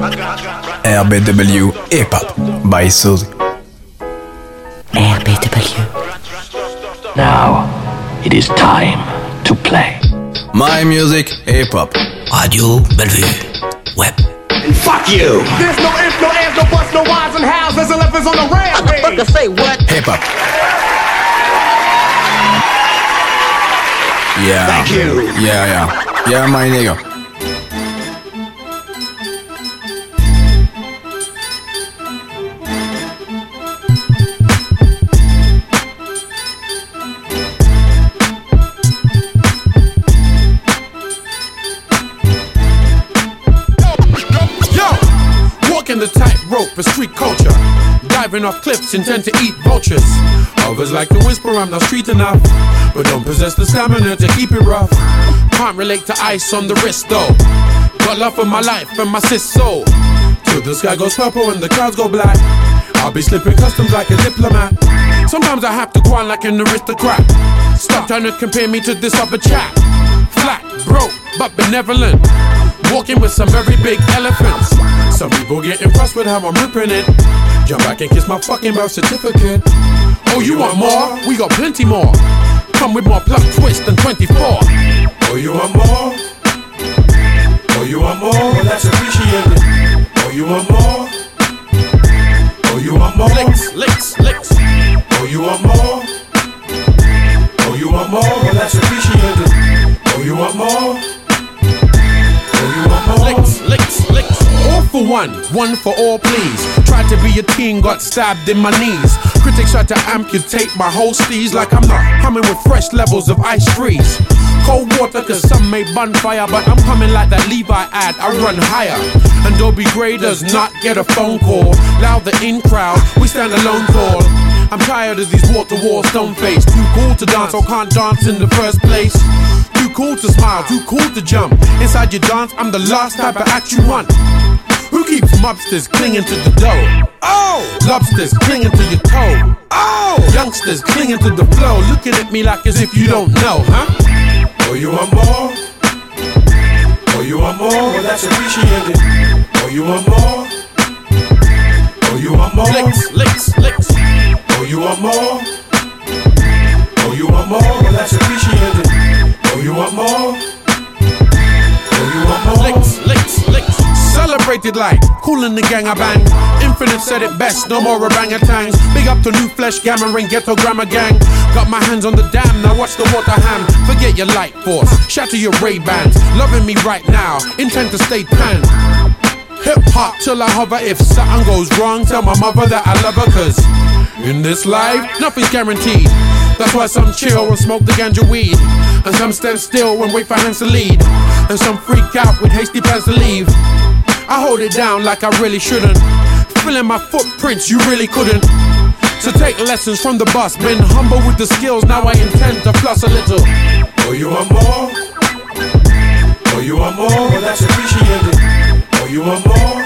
RBW Hip Hop by Suzy. RBW. Now, it is time to play. My music, hip hop. Radio Bellevue. Web. And Fuck you! There's no ifs, no ands, no buts, no whys and hows. There's elephants on the rampage. say what? Hip hop. Yeah. Thank you. Yeah, yeah. Yeah, my nigga. Walking the tightrope of street culture. Diving off cliffs, intend to eat vultures. Others like to whisper, I'm not street enough. But don't possess the stamina to keep it rough. Can't relate to ice on the wrist though. Got love for my life and my sis soul. Till the sky goes purple and the clouds go black. I'll be slipping customs like a diplomat. Sometimes I have to go on like an aristocrat. Stop trying to compare me to this other chap. Flat, broke, but benevolent. Walking with some very big elephants. Some people get impressed with how I'm ripping it. Jump back and kiss my fucking birth certificate. Oh, you want more? We got plenty more. Come with more plot twist than 24. Oh, you want more? Oh, you want more? Well, that's appreciated. Oh, you want more? Oh, you want more? Licks, licks, licks. Oh, you want more? Oh, you want more? Well, that's appreciated. Oh, you want more? For one, one for all, please. Tried to be a teen, got stabbed in my knees. Critics tried to amputate my whole steez like I'm not coming with fresh levels of ice freeze. Cold water, cause some may bonfire, but I'm coming like that Levi ad, I run higher. And Dobie Gray does not get a phone call. Loud the in crowd, we stand alone tall. I'm tired of these wall to wall stone face. Too cool to dance, or can't dance in the first place. Too cool to smile, too cool to jump. Inside your dance, I'm the last type of act you want. Who keeps mobsters clinging to the dough? Oh! Lobsters clinging to your toe. Oh! Youngsters clinging to the flow, looking at me like as if you don't know, huh? Oh, you want more? Oh, you want more? Well, that's appreciated. Oh, you want more? Oh, you want more? Licks, licks, licks. Oh, you want more? Oh, you want more? Well, that's appreciated. Oh, you want more? Oh, you want more? Licks, licks, licks. Celebrated like cool in the gang I bang. Infinite said it best, no more orangutans. Big up to new flesh, gamma ring, ghetto grammar gang. Got my hands on the dam, now watch the water ham. Forget your light force, shatter your Ray Bans. Loving me right now, intend to stay pan. Hip hop till I hover. If something goes wrong, tell my mother that I love her. Cause in this life, nothing's guaranteed. That's why some chill and smoke the ganja weed. And some stand still and wait for hands to lead. And some freak out with hasty plans to leave. I hold it down like I really shouldn't. Filling my footprints, you really couldn't. So take lessons from the boss. Been humble with the skills, now I intend to floss a little. Oh, you want more? Oh, you want more? Well, that's appreciated. Oh, you want more?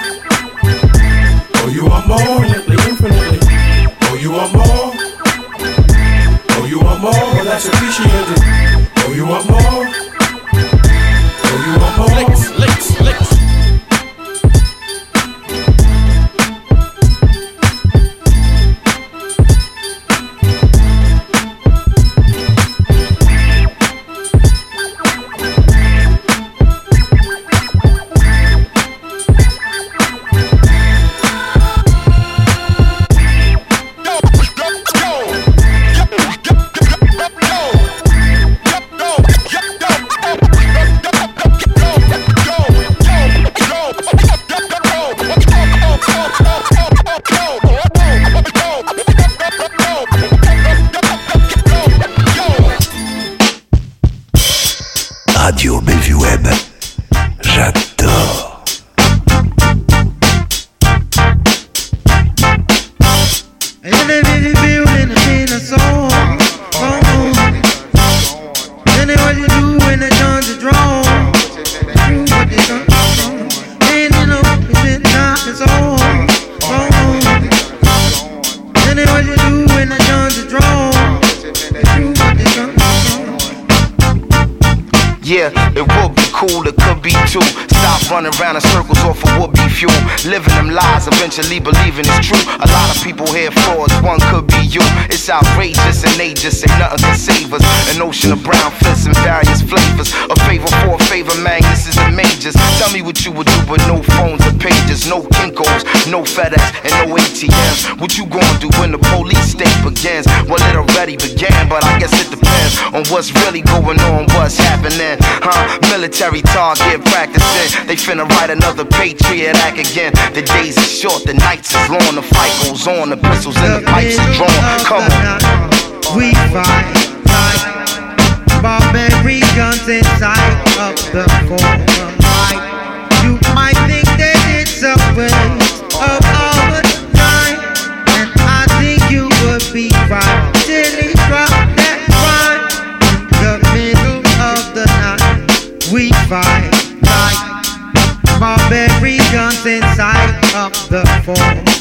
Oh, you want more? Infinitely, infinitely. Oh, you want more? Oh, you want more? Well, that's appreciated. Oh, you want more? Yeah, it would be cool, it could be too. Running around in circles off of would be fuel. Living them lies, eventually believing it's true. A lot of people here frauds, one could be you. It's outrageous and they just say nothing can save us. An ocean of brown fists and various flavors. A favor for a favor, Magnus is the majors. Tell me what you would do with no phones or pages, no Kinkos, no FedEx, and no ATMs. What you gonna do when the police state begins? Well, it already began, but I guess it depends on what's really going on, what's happening. Huh? Military target practicing. They finna write another Patriot Act again. The days are short, the nights is long, the fight goes on, the pistols and the pipes are drawn. Come on. We fight like barbarians inside of the forum. The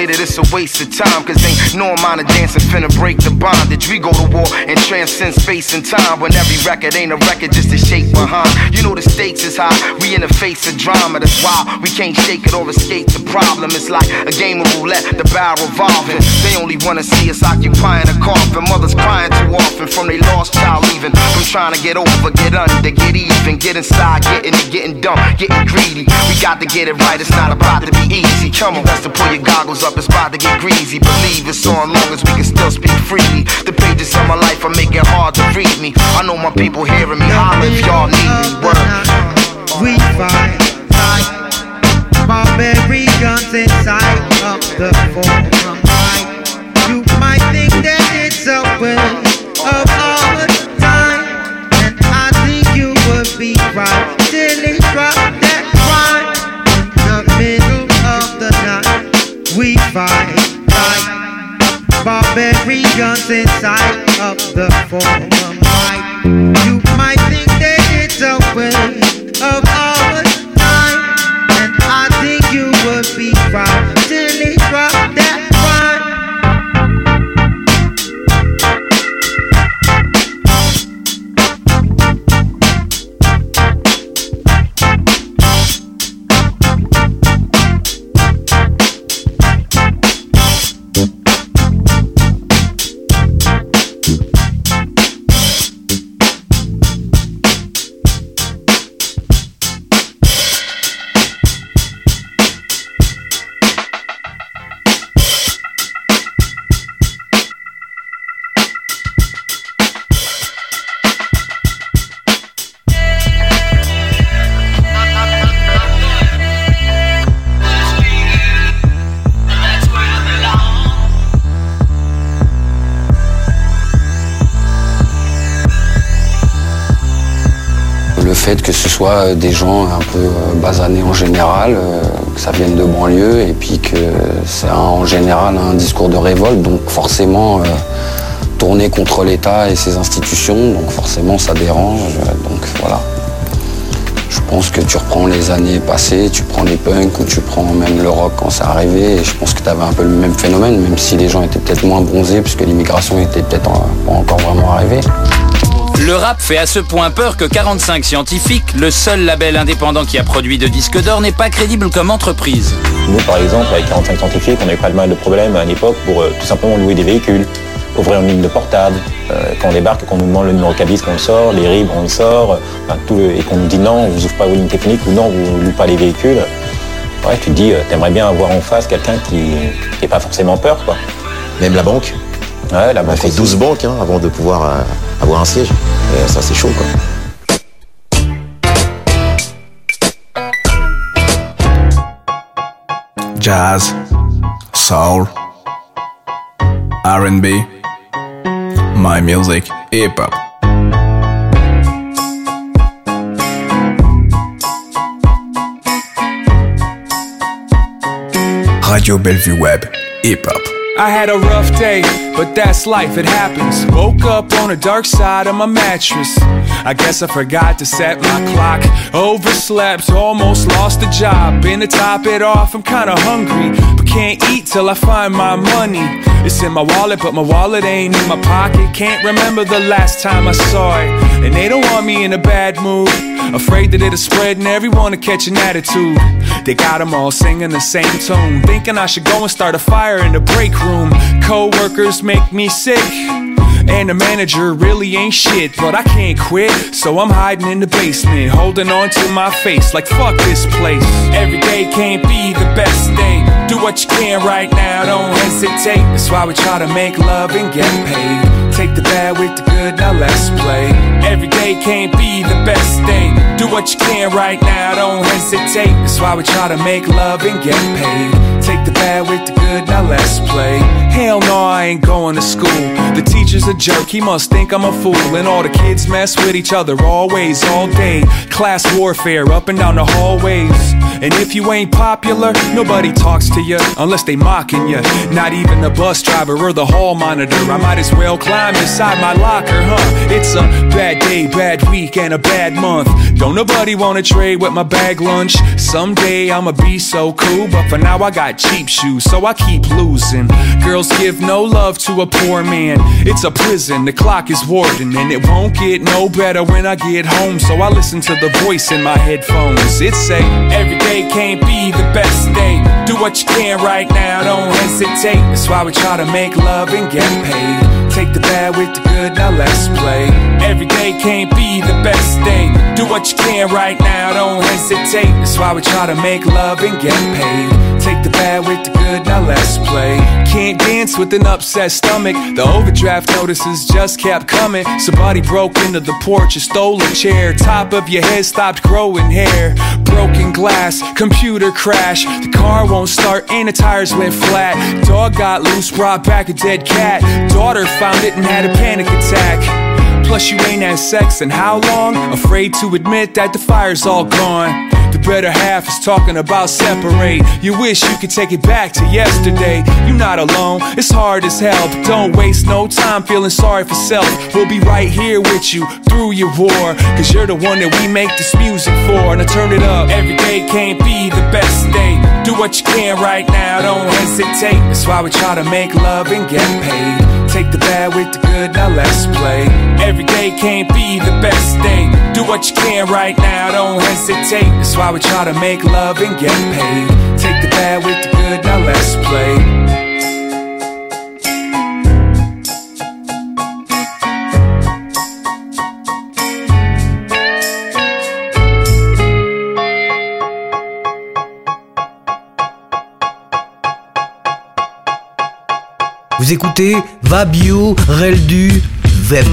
say that it's a waste of time, cause ain't no amount of dancing finna break the bondage. We go to war and transcend space and time when every record ain't a record just a shape behind. You know the stakes is high, we in the face of drama, that's why we can't shake it or escape the problem. It's like a game of roulette, the barrel revolving. They only wanna see us occupying a coffin. Mothers crying too often from they lost child leaving. From trying to get over, get under, get even, get inside, getting it, getting dumb, getting greedy. We got to get it right, it's not about to be easy. Come on, best to pull your goggles up, it's about to get greasy. Believe it's on long as we can still speak freely. The pages of my life are making hard to read me. I know my people hearing me holler if y'all need me. We fight barbarians inside of the forum. Soit des gens un peu euh, basanés en général, euh, que ça vienne de banlieue et puis que c'est en général un discours de révolte, donc forcément euh, tourné contre l'État et ses institutions, donc forcément ça dérange. euh, donc voilà. Je pense que tu reprends les années passées, tu prends les punks ou tu prends même le rock quand c'est arrivé, et je pense que tu avais un peu le même phénomène, même si les gens étaient peut-être moins bronzés, puisque l'immigration était peut-être pas encore vraiment arrivée. Le rap fait à ce point peur que 45 Scientifiques, le seul label indépendant qui a produit de disques d'or, n'est pas crédible comme entreprise. Nous, par exemple, avec 45 scientifiques, on a eu pas mal de problèmes à l'époque pour euh, tout simplement louer des véhicules, ouvrir une ligne de portable. Euh, quand on débarque, qu'on nous demande le numéro de cabis, qu'on le sort, les RIB, on le sort, euh, enfin, tout le- et qu'on nous dit non, vous ouvrez pas vos lignes techniques ou non, vous louez pas les véhicules. Ouais, tu te dis, euh, t'aimerais bien avoir en face quelqu'un qui n'ait pas forcément peur, quoi. Même la banque. Ouais, la On a banque fait aussi. 12 banques hein, avant de pouvoir euh, avoir un siège. Et ça, c'est chaud, quoi. Jazz, soul, R&B, my music, hip hop. Radio Bellevue Web, hip hop. I had a rough day, but that's life, it happens. Woke up on the dark side of my mattress. I guess I forgot to set my clock. Overslept, almost lost the job. Been to top it off, I'm kinda hungry, but can't eat till I find my money. It's in my wallet, but my wallet ain't in my pocket. Can't remember the last time I saw it. And they don't want me in a bad mood. Afraid that it'll spread and everyone will catch an attitude. They got them all singing the same tune. Thinking I should go and start a fire in the break room. Co workers make me sick. And the manager really ain't shit, but I can't quit. So I'm hiding in the basement, holding on to my face like fuck this place. Every day can't be the best day. Do what you can right now, don't hesitate. That's why we try to make love and get paid. Take the bad with the good, now let's play. Every day can't be the best day. Do what you can right now, don't hesitate. That's why we try to make love and get paid. Take the bad with the good, now let's play. Hell no, I ain't going to school. The teacher's a jerk, he must think I'm a fool. And all the kids mess with each other always, all day. Class warfare up and down the hallways. And if you ain't popular, nobody talks to you unless they mocking you. Not even the bus driver or the hall monitor. I might as well climb inside my locker, huh? It's a bad day, bad week, and a bad month. Don't nobody wanna trade with my bag lunch. Someday I'ma be so cool, but for now I got cheap shoes, so I keep losing. Girls give no love to a poor man. It's a prison, the clock is warden, and it won't get no better when I get home. So I listen to the voice in my headphones. It say, every day can't be the best day. Do what you can right now, don't hesitate. That's why we try to make love and get paid. Take the bad with the good, now let's play. Every day can't be the best day. Do what you can right now, don't hesitate. That's why we try to make love and get paid. Take the bad with the good, now let's play. Can't dance with an upset stomach. The overdraft notices just kept coming. Somebody broke into the porch and stole a chair. Top of your head stopped growing hair. Broken glass, computer crash. The car won't start and the tires went flat. Dog got loose, brought back a dead cat. Daughter found it and had a panic attack. Plus, you ain't had sex in how long? Afraid to admit that the fire's all gone. The better half is talking about separate. You wish you could take it back to yesterday. You're not alone, it's hard as hell. But don't waste no time feeling sorry for self. We'll be right here with you through your war. Cause you're the one that we make this music for. And I turn it up. Every day can't be the best day. Do what you can right now, don't hesitate. That's why we try to make love and get paid. Take the bad with the good, now let's play. Every day can't be the best day. Do what you can right now, don't hesitate. That's why we try to make love and get paid. Take the bad with the good, now let's play. Vous écoutez Vabio Reldu. The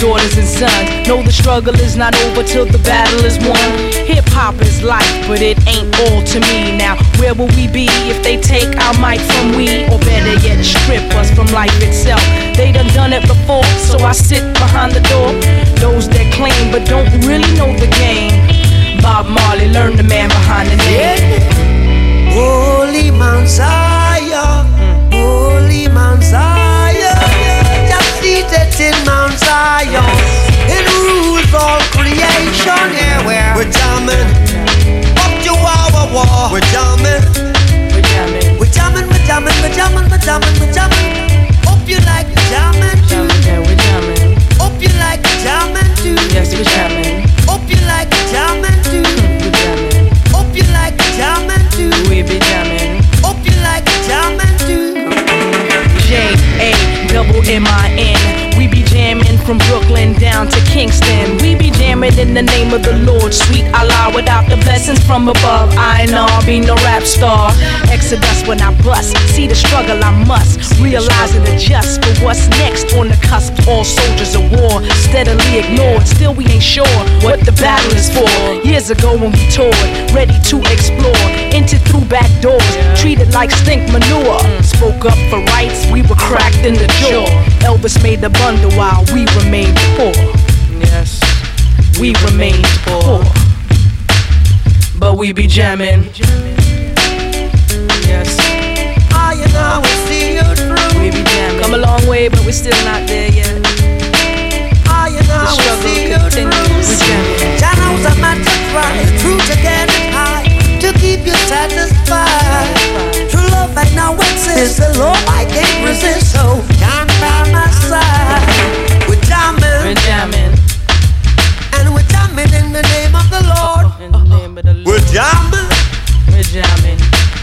daughters and sons. Know the struggle is not over till the battle is won. Hip hop is life, but it ain't all to me. Now, where will we be if they take our mic from we? Or better yet, strip us from life itself. They done done it before, so I sit behind the door. Those that claim but don't really know the game. Bob Marley, learn the man behind the name. Holy Mount Zion, hmm. Holy Mount Zion, in Mount Zion, it rules all creation. Yeah, we're, we're jamming Kingston. We be jamming in the name of the Lord. Sweet Allah without the blessings from above. I ain't know be no rap star. Exodus when I bust. See the struggle I must. Realize and adjust for what's next on the cusp. All soldiers of war. Steadily ignored. Still we ain't sure what the battle is for. Years ago when we toured. Ready to explore. Entered through back doors. Treated like stink manure. Spoke up for rights. We were cracked in the jaw. Elvis made the bundle while we remained poor. Yes, we remain poor. But we be jamming. Yes. Ah, you know, we see you through. We be jamming. Come a long way, but we're still not there yet. You know, The struggle we see you continues. We through. jamming. Jah knows man to try, true to get it high, to keep you satisfied. True love right now exists, the love I can't resist, so can't by my side. We're jamming, We're jamming. Jamming in the name of the Lord. In the name of the Lord. We're jamming. we're jamming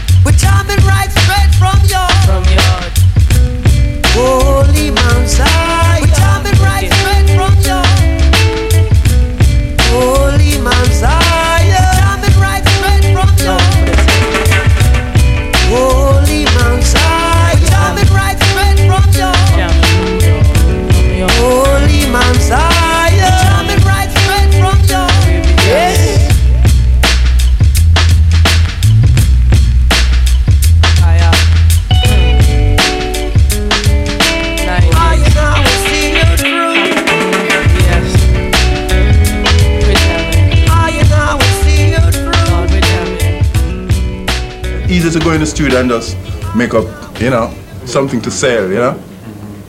easy to go in the studio and just make up, you know, something to sell, you know.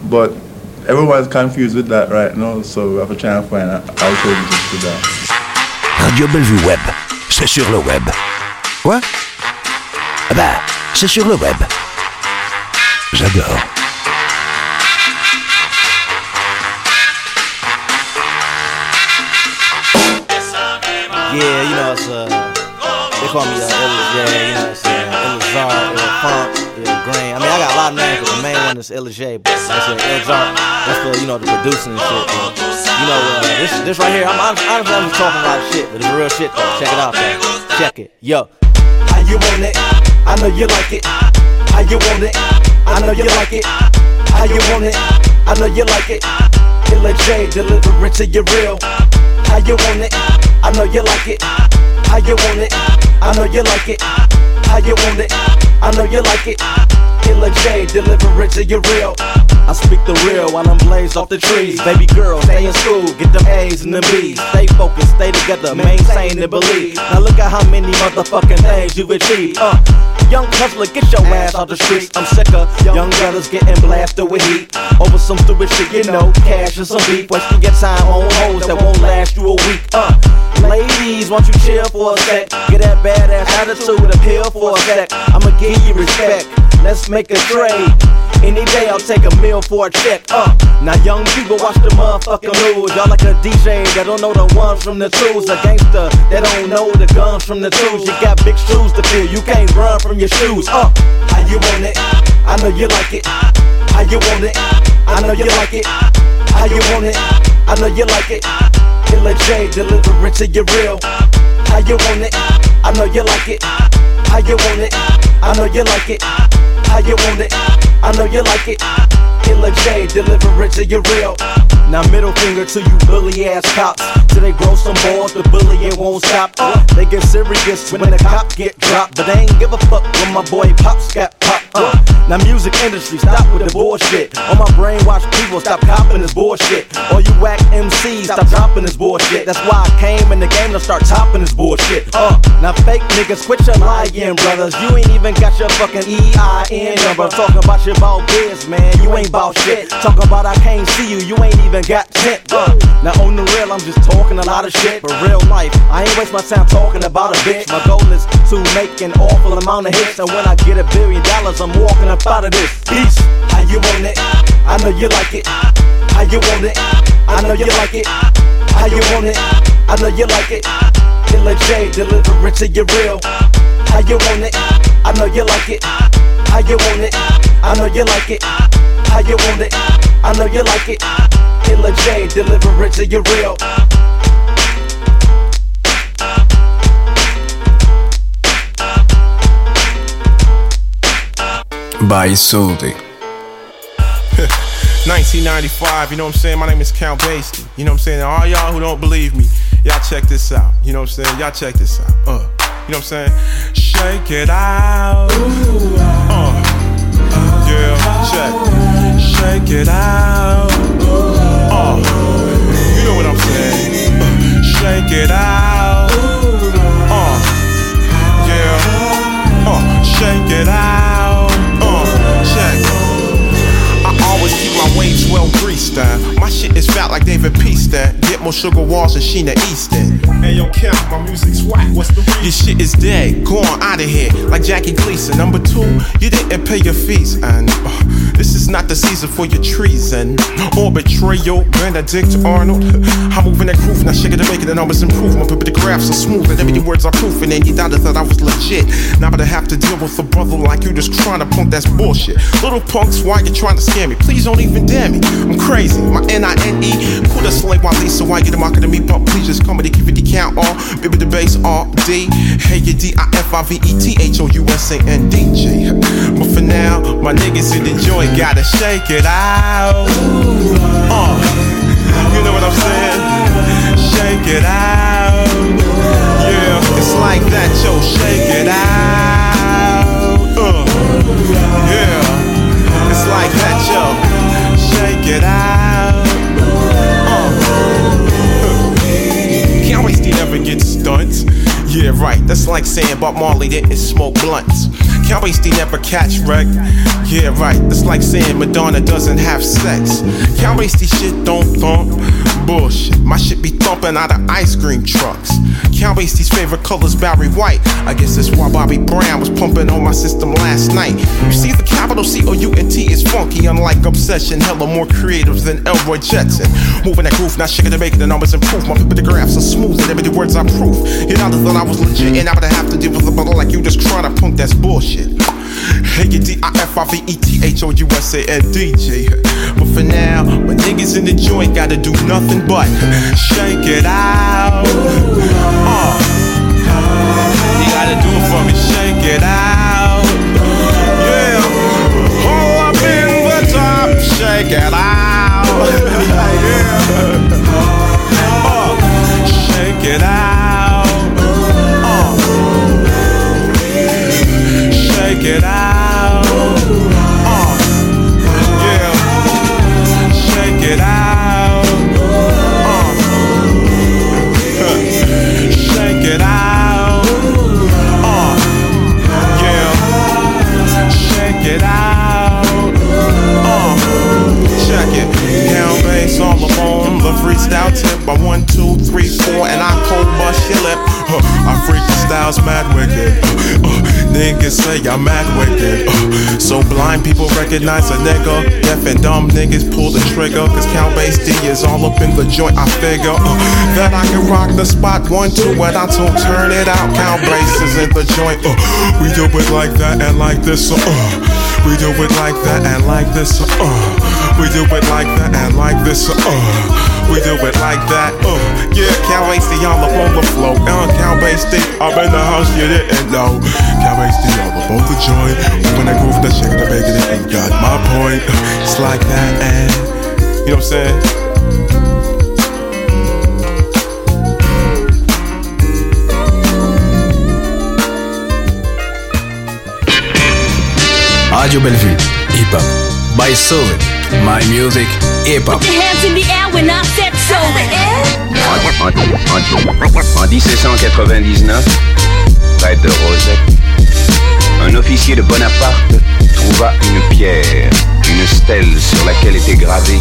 But everyone's confused with that right now, so we have to try and find out alternatives to that. Radio Bellevue Web, c'est sur le web. Quoi Ah Bah, c'est sur le web. J'adore. Yeah, you know, it's uh, they call me uh, Illa J, you know what Saying? Ilizar, Funk, Ill Green. I mean, I got a lot of names, but the main one is Illa J. But like I that's for, you know, the producing and shit. But, you know, uh, this, this right here, I'm honestly, I'm just talking a lot of shit, but it's real shit though. Check it out, though. Check it. Yo. How you want it? I know you like it. How you want it? I know you like it. How you want it? I know you like it. Killer J, deliver it to you real. How you want it? I know you like it. How you want it? I know you like it. How you want it? I know you like it. Killer J, deliver it to you real. I speak the real while I'm blazed off the trees. Baby girl, stay in school, get them A's and them B's. Stay focused, stay together, maintain and believe. Now look at how many motherfucking things you've achieved. Uh, young hustler, get your ass off the streets. I'm sick of young brothers getting blasted with heat over some stupid shit, you know, cash and some beef. Wasting your time on hoes that won't last you a week. Uh, ladies, won't you chill for a sec? Get that badass attitude appeal for a sec. I'ma give you respect. Let's make a trade. Any day I'll take a meal for a check. Uh, now young people watch the motherfucking news. Y'all like a DJ that don't know the ones from the twos. A gangster that don't know the guns from the twos. You got big shoes to fill. You can't run from your shoes. Uh, How you want it? I know you like it. How you want it? I know you like it. How you want it? I know you like it. Killer J, deliver it to you real. How you want it? I know you like it. How you want it? I know you like it. How you want it? I know you like it. Killer J, deliver it to your real. Now middle finger to you bully ass cops. Till they grow some balls, the bullying won't stop. They get serious when the cop get dropped, but they ain't give a fuck when my boy Pops got popped. Uh, now music industry, stop with the bullshit. All my brainwashed people, stop copping this bullshit. All you whack MCs, stop dropping this bullshit. That's why I came in the game to start topping this bullshit. Uh, now fake niggas, quit your lying, brothers. You ain't even got your fucking EIN number. Talking about your ball biz, man. You ain't about shit. Talking about I can't see you, you ain't even got tent. Uh, now on the real, I'm just talking a lot of shit. But real life, I ain't waste my time talking about a bitch. My goal is to make an awful amount of hits. And when I get a billion dollars, I'm walking up out of this. Peace. How you want it? I know you like it. How you want it? I know you like it. How you want it? I know you like it. Killer J, deliver it to you real. How you want it? I know you like it. How you want it? I know you like it. How you want it? I know you like it. Killer J, deliver it to you real. By Sully. 1995, you know what I'm saying? My name is Count Bass D. You know what I'm saying? All y'all who don't believe me, y'all check this out. You know what I'm saying? Y'all check this out. Uh, you know what I'm saying? Shake it out. Uh, yeah, check. Shake it out. Uh, you know what I'm saying? Uh, shake it out. Uh, yeah. Uh, shake it out. My waves well greased down. My shit is fat like David Peaston. Uh. Get more sugar walls than Sheena Easton. Uh. Hey yo, Kim, my music's whack. What's the reason? Your shit is dead. Go on out of here like Jackie Gleason. Number two, you didn't pay your fees, and uh, this is not the season for your treason or betrayal. Benedict Arnold. I'm moving that groove, not shaking to make it. The numbers improve. My paper, the graphs are smooth, and every words are proof. And then you doubted that I was legit. Now, but I have to deal with a brother like you just trying to punk. That's bullshit. Little punks, why you trying to scare me? Please don't even dare me. I'm crazy. My N-I-N-E. Cool as slave while Lisa. Why get a market to me? But please just come and give it the count all. Baby, the bass all D. Hey, you D-I-F-I-V-E-T-H-O-U-S-A-N-D-J. But for now, my niggas in the joint gotta shake it out. Uh, you know what I'm saying? Shake it out. Yeah, it's like that, yo. Shake it out. Uh, yeah, it's like that, yo. Shake it out. Uh, can't waste he never gets stunts. Yeah, right. That's like saying Bob Marley didn't smoke blunts. Can't waste never catch wreck. Yeah, right. That's like saying Madonna doesn't have sex. Can't waste shit don't thump. Bullshit. My shit be thumping out of ice cream trucks. Waste these favorite colors Barry White. I guess that's why Bobby Brown was pumping on my system last night. You see, the capital C O U N T is funky, unlike Obsession. Hella more creative than Elroy Jetson. Moving that groove, not shaking to make the numbers improve. My paper, the graphs are smooth, and every words I proof. You know, the thought I was legit, and I would have to deal with a brother like you just trying to punk. That's bullshit. D-I-F-I-V-E-T-H-O-U-S-A-N-D-J. But for now, my niggas in the joint gotta do nothing but shake it out. Uh, you gotta do it for me, shake it out. Yeah, all up in the top, shake it out. yeah, uh, shake it out. Shake it out. Uh, yeah, shake it out. Uh, shake it out. Uh, yeah, shake it out. Uh, check it. Down bass all up on the freestyle tip by one, two, three, four, and I cold bust your lip. Uh, I freak the styles mad wicked. Uh, uh, niggas say I'm mad wicked. Uh, so blind people recognize a nigga. Deaf and dumb niggas pull the trigger. Cause Count Bass D is all up in the joint. I figure uh, that I can rock the spot one, two, and I don't turn it out. Count Bass is in the joint. Uh, we do it like that and like this. Uh, we do it like that and like this. Uh, we do it like that and like this. Uh, we do it like that. Uh, yeah, Cal Hasty all up on the flow. Uh, Cal Hasty up in the house, you didn't know. Cal Hasty all up on the joint. When I groove the shake the bacon, you got my point. Uh, it's like that and you know what I'm saying? Radio Bellevue. Hip Hop. By Sully. My music. Hip Hop. Put your hands in the air when I said so. En, en 1799, près de Rosette, un officier de Bonaparte trouva une pierre, une stèle sur laquelle était gravé